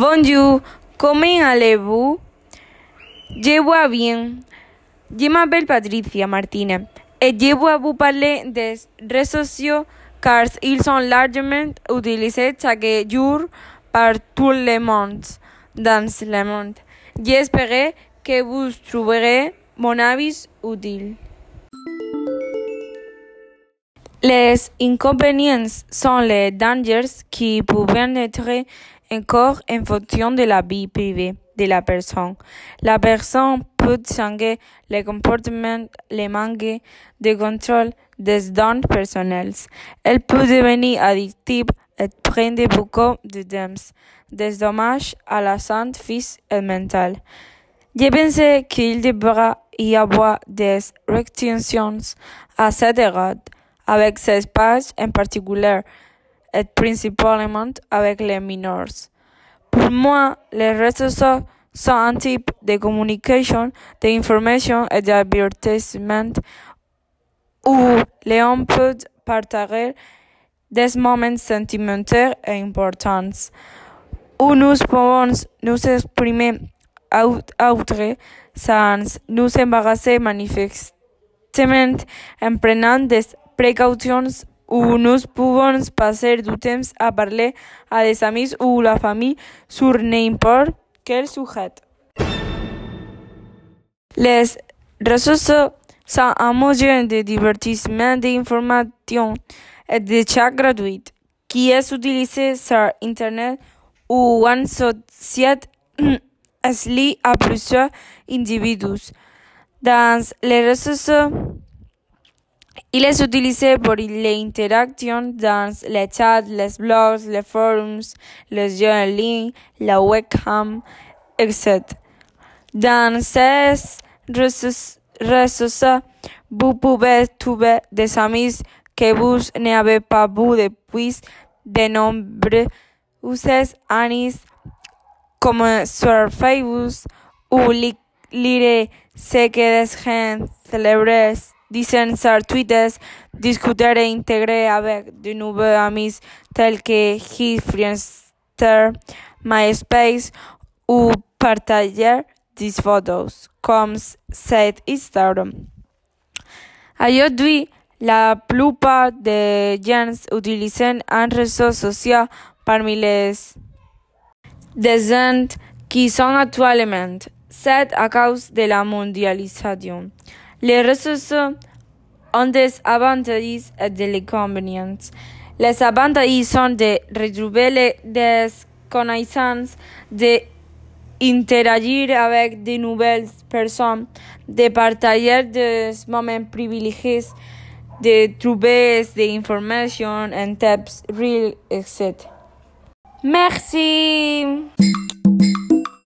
Bonjour, comment allez-vous? Je vois bien. Je m'appelle Patricia Martinez et je vais vous parler des réseaux sociaux car ils sont largement utilisés chaque jour par tout le monde dans le monde. J'espère que vous trouverez mon avis utile. Les inconvénients sont les dangers qui peuvent être encore en fonction de la vie privée de la personne. La personne peut changer le comportement, le manque de contrôle des données personnelles. Elle peut devenir addictive et prendre beaucoup de temps, des dommages à la santé physique et mentale. Je pense qu'il devrait y avoir des restrictions à cet égard avec ces pages en particulier et principalement avec les mineurs. Pour moi, les réseaux sociaux sont un type de communication, d'information et d'avertissement où l'on peut partager des moments sentimentaux et importants, où nous pouvons nous exprimer autres sans nous embarrasser manifestement en prenant des précautions o nos pogons passar du temps a parlar a des amics o la fami sur n'importe quel sujet. Les ressources sont un moyen de divertissement, d'information et de chat gratuit qui est utilisé sur Internet ou en société est lié à plusieurs individus. Dans les ressources sociaux, il est utilisé pour les interactions dans les chats, les blogs, les forums, les ligne, la webcam, etc. Dans ces réseaux sociaux, vous pouvez trouver des amis que vous n'avez pas vus depuis de nombreuses années, comme sur Facebook, ou lire ce que des gens célèbres disent sur Twitter, discuter et intégrer avec de nouveaux amis tels que Hit, Friendster, MySpace ou partager des photos comme cet Instagram. Aujourd'hui, la plupart des gens utilisent un réseau social parmi les gens qui sont actuellement, c'est à cause de la mondialisation. Les sociaux ont des avantages et des inconvénients. Les avantages sont de retrouver des connaissances, d'interagir avec de nouvelles personnes, de partager des moments privilégiés, de trouver des informations en tips real, etc. Merci.